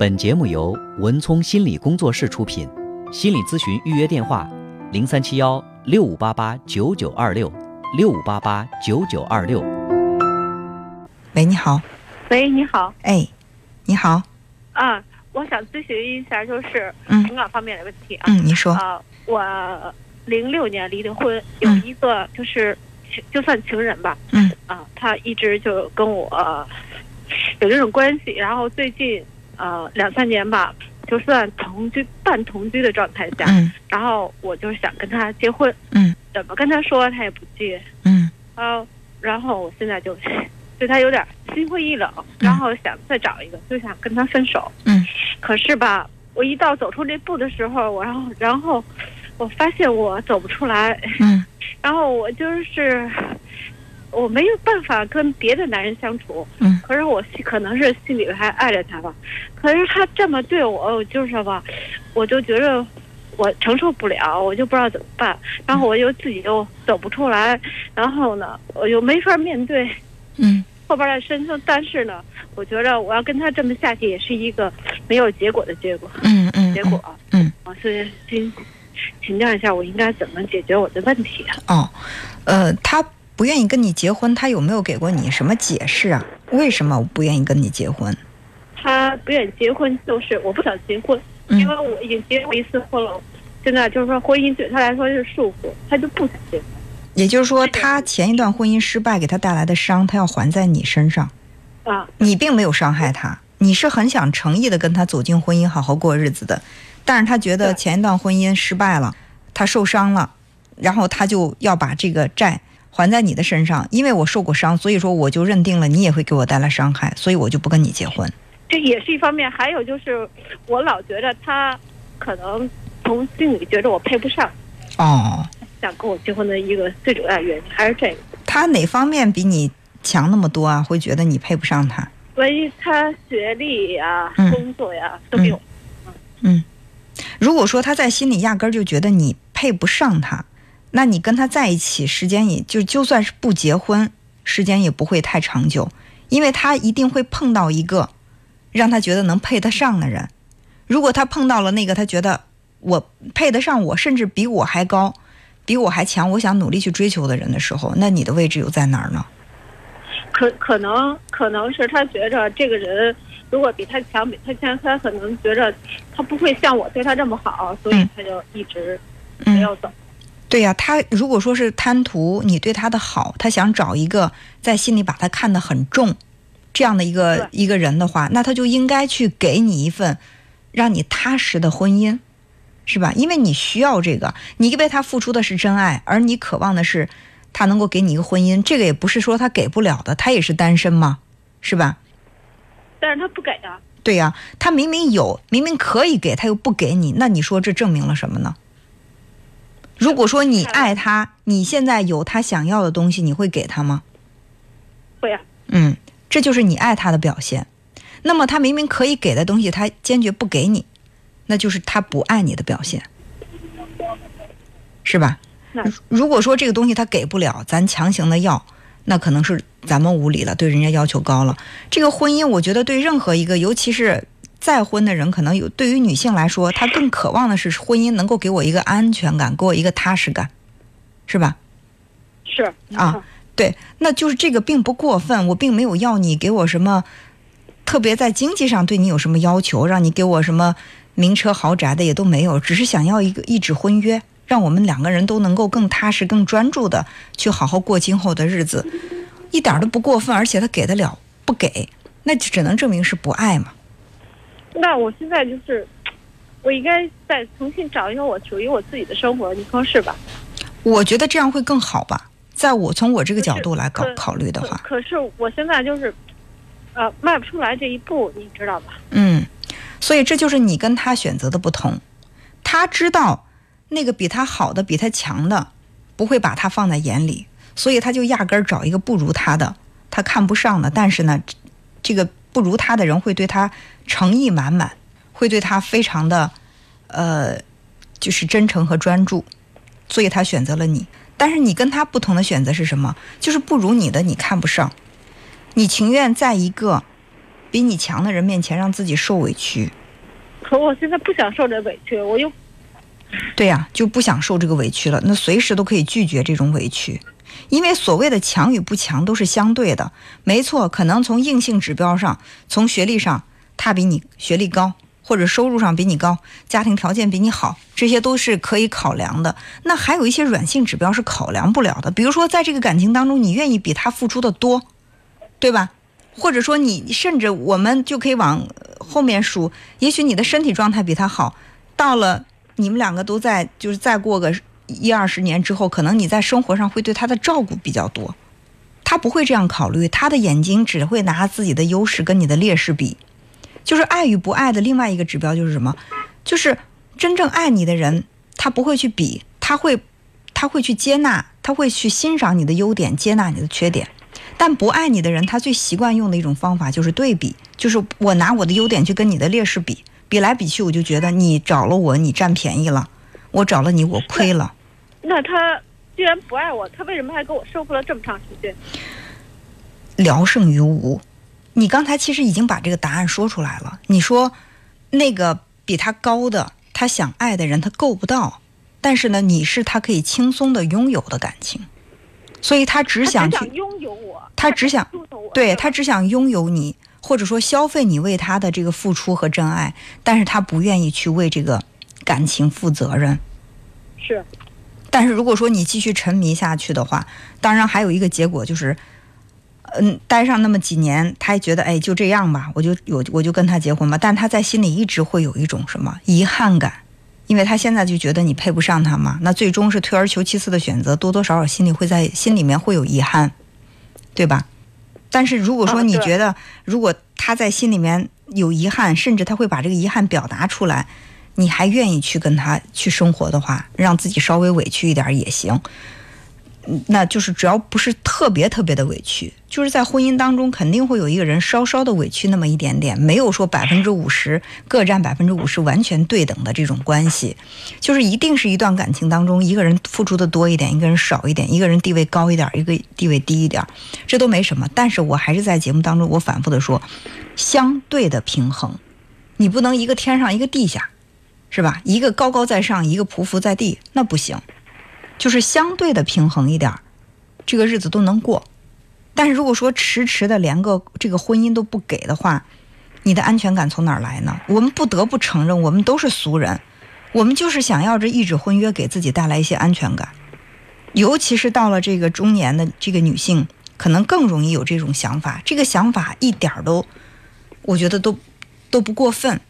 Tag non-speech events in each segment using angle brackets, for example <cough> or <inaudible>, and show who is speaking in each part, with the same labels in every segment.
Speaker 1: 本节目由文聪心理工作室出品，心理咨询预约电话：零三七幺六五八八九九二六六五八八九九二六。
Speaker 2: 喂，你好。
Speaker 3: 喂，你好。
Speaker 2: 哎，你好。
Speaker 3: 啊，我想咨询一下，就是
Speaker 2: 嗯
Speaker 3: 情感方面的问题啊。
Speaker 2: 嗯，你说。
Speaker 3: 啊，我零六年离的婚，有一个就是情就算情人吧。
Speaker 2: 嗯。
Speaker 3: 啊，他一直就跟我有这种关系，然后最近呃两三年吧，就算同居半同居的状态下，
Speaker 2: 嗯
Speaker 3: 然后我就想跟他结婚，
Speaker 2: 嗯
Speaker 3: 怎么跟他说他也不接。
Speaker 2: 嗯
Speaker 3: 呃，然后我现在就 <laughs> 对他有点心灰意冷，然后想再找一个，就想跟他分手。
Speaker 2: 嗯
Speaker 3: 可是吧，我一到走出这步的时候，我然后然后我发现我走不出来，
Speaker 2: 嗯 <laughs>
Speaker 3: 然后我就是我没有办法跟别的男人相处。
Speaker 2: 嗯
Speaker 3: 可是我心可能是心里还爱着他吧，可是他这么对我，我就是吧，我就觉得我承受不了，我就不知道怎么办，然后我又自己又走不出来，然后呢，我又没法面对
Speaker 2: 嗯 <laughs>
Speaker 3: 后边的人生，但是呢，我觉着我要跟他这么下去，也是一个没有结果的结果，
Speaker 2: 嗯嗯。
Speaker 3: 结果，
Speaker 2: 嗯。
Speaker 3: 啊，所以请请教一下，我应该怎么解决我的问题啊？
Speaker 2: 哦，呃，他不愿意跟你结婚，他有没有给过你什么解释啊？为什么我不愿意跟你结婚？
Speaker 3: 他不愿意结婚，就是我不想结婚，
Speaker 2: 嗯
Speaker 3: 因为我已经结过一次婚了，现在就是说婚姻对他来说是束缚，他就不想结婚。
Speaker 2: 也就是说，他前一段婚姻失败给他带来的伤，他要还在你身上。
Speaker 3: 啊，
Speaker 2: 你并没有伤害他，你是很想诚意的跟他走进婚姻，好好过日子的。但是他觉得前一段婚姻失败了，他受伤了，然后他就要把这个债还在你的身上。因为我受过伤，所以说我就认定了你也会给我带来伤害，所以我就不跟你结婚。
Speaker 3: 这也是一方面，还有就是我老觉得他可能从心里觉得我配不上，
Speaker 2: 哦，
Speaker 3: 想跟我结婚的一个最主要原因还是这个。
Speaker 2: 他哪方面比你强那么多啊？会觉得你配不上他？
Speaker 3: 关于他学历呀、
Speaker 2: 嗯
Speaker 3: 工作呀都比我
Speaker 2: 嗯，如果说他在心里压根儿就觉得你配不上他，那你跟他在一起时间也就就算是不结婚，时间也不会太长久，因为他一定会碰到一个让他觉得能配得上的人。如果他碰到了那个他觉得我配得上我，甚至比我还高，比我还强，我想努力去追求的人的时候，那你的位置又在哪儿呢？
Speaker 3: 可可能可能是他觉着这个人如果比他强，比他强，他可能觉着他不会像我对他这么好，所以
Speaker 2: 嗯
Speaker 3: 他就一直没有走。
Speaker 2: 对呀、他如果说是贪图你对他的好，他想找一个在心里把他看得很重这样的一个一个人的话，那他就应该去给你一份让你踏实的婚姻，是吧？因为你需要这个，你为他付出的是真爱，而你渴望的是他能够给你一个婚姻，这个也不是说他给不了的，他也是单身嘛，是吧？
Speaker 3: 但是他不给啊，
Speaker 2: 对呀、他明明有，明明可以给，他又不给你，那你说这证明了什么呢？如果说你爱他，你现在有他想要的东西，你会给他吗？
Speaker 3: 会啊，
Speaker 2: 嗯，这就是你爱他的表现。那么他明明可以给的东西，他坚决不给你，那就是他不爱你的表现，是吧？
Speaker 3: 那
Speaker 2: 如果说这个东西他给不了，咱强行的要，那可能是咱们无理了，对人家要求高了。这个婚姻，我觉得对任何一个，尤其是再婚的人，可能有对于女性来说，她更渴望的是婚姻能够给我一个安全感，给我一个踏实感，是吧？
Speaker 3: 是
Speaker 2: 啊，对，那就是这个并不过分，我并没有要你给我什么特别在经济上对你有什么要求，让你给我什么名车豪宅的也都没有，只是想要一个一纸婚约，让我们两个人都能够更踏实、更专注的去好好过今后的日子，一点儿都不过分，而且他给得了，不给，那就只能证明是不爱嘛。
Speaker 3: 那我现在就是，我应该再重新找一个我属于我自己的生活，你说是吧？
Speaker 2: 我觉得这样会更好吧，在我从我这个角度来考考虑的话，
Speaker 3: 可可是我现在就是，呃，迈不出来这一步，你知道吧？
Speaker 2: 嗯，所以这就是你跟他选择的不同。他知道那个比他好的、比他强的，不会把他放在眼里，所以他就压根儿找一个不如他的，他看不上的。但是呢，这个不如他的人会对他诚意满满，会对他非常的，呃，就是真诚和专注，所以他选择了你。但是你跟他不同的选择是什么？就是不如你的你看不上，你情愿在一个比你强的人面前让自己受委屈。
Speaker 3: 可我现在不想受这委屈，我又
Speaker 2: 对呀、就不想受这个委屈了。那随时都可以拒绝这种委屈，因为所谓的强与不强都是相对的。没错，可能从硬性指标上，从学历上，他比你学历高，或者收入上比你高，家庭条件比你好，这些都是可以考量的。那还有一些软性指标是考量不了的，比如说在这个感情当中，你愿意比他付出的多，对吧？或者说你甚至我们就可以往后面数，也许你的身体状态比他好，到了你们两个都在，就是再过个一二十年之后，可能你在生活上会对他的照顾比较多。他不会这样考虑，他的眼睛只会拿自己的优势跟你的劣势比。就是爱与不爱的另外一个指标就是什么？就是真正爱你的人，他不会去比，他会，他会去接纳，他会去欣赏你的优点，接纳你的缺点。但不爱你的人，他最习惯用的一种方法就是对比，就是我拿我的优点去跟你的劣势比，比来比去，我就觉得你找了我，你占便宜了；我找了你，我亏了。
Speaker 3: 那他既然不爱我，他为什么还跟我生活了这么长时间？
Speaker 2: 聊胜于无。你刚才其实已经把这个答案说出来了。你说，那个比他高的，他想爱的人，他够不到。但是呢，你是他可以轻松的拥有的感情，所以他只想去，
Speaker 3: 拥有我，
Speaker 2: 他只想对他只想拥有你，或者说消费你为他的这个付出和真爱，但是他不愿意去为这个感情负责任。
Speaker 3: 是
Speaker 2: 但是如果说你继续沉迷下去的话，当然还有一个结果就是，嗯，待上那么几年，他也觉得哎就这样吧，我就有我就跟他结婚吧。但他在心里一直会有一种什么遗憾感，因为他现在就觉得你配不上他嘛。那最终是退而求其次的选择，多多少少心里会在心里面会有遗憾，对吧？但是如果说你觉得，如果他在心里面有遗憾，甚至他会把这个遗憾表达出来，你还愿意去跟他去生活的话，让自己稍微委屈一点也行。那就是只要不是特别特别的委屈，就是在婚姻当中肯定会有一个人稍稍的委屈那么一点点，没有说百分之五十各占百分之五十完全对等的这种关系，就是一定是一段感情当中一个人付出的多一点，一个人少一点，一个人地位高一点，一个地位低一点，这都没什么。但是我还是在节目当中我反复的说，相对的平衡，你不能一个天上一个地下，是吧？一个高高在上，一个匍匐在地，那不行。就是相对的平衡一点儿，这个日子都能过。但是如果说迟迟的连个这个婚姻都不给的话，你的安全感从哪儿来呢？我们不得不承认，我们都是俗人，我们就是想要这一纸婚约给自己带来一些安全感。尤其是到了这个中年的这个女性，可能更容易有这种想法。这个想法一点儿都，我觉得都都不过分。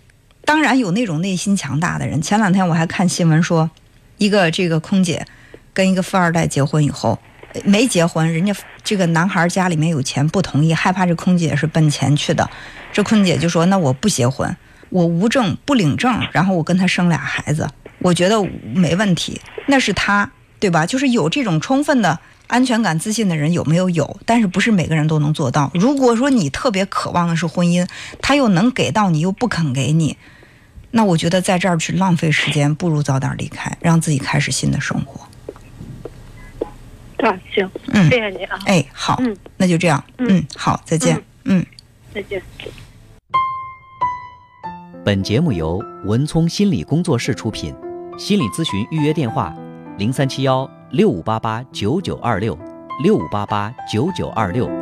Speaker 2: 当然有那种内心强大的人。前两天我还看新闻说，一个这个空姐跟一个富二代结婚以后，没结婚，人家这个男孩家里面有钱，不同意，害怕这空姐是奔钱去的。这空姐就说：“那我不结婚，我无证不领证，然后我跟他生俩孩子，我觉得没问题，那是他，对吧？就是有这种充分的安全感、自信的人有没有有？但是不是每个人都能做到。如果说你特别渴望的是婚姻，他又能给到你，又不肯给你，那我觉得在这儿去浪费时间，不如早点离开，让自己开始新的生活。
Speaker 3: 啊，行，
Speaker 2: 嗯
Speaker 3: 谢谢你啊，
Speaker 2: 哎，好，
Speaker 3: 嗯
Speaker 2: 那就这样，
Speaker 3: 嗯
Speaker 2: 嗯，好，再见，嗯
Speaker 3: 再见。
Speaker 1: 本节目由文聪心理工作室出品，心理咨询预约电话：零三七幺六五八八九九二六六五八八九九二六。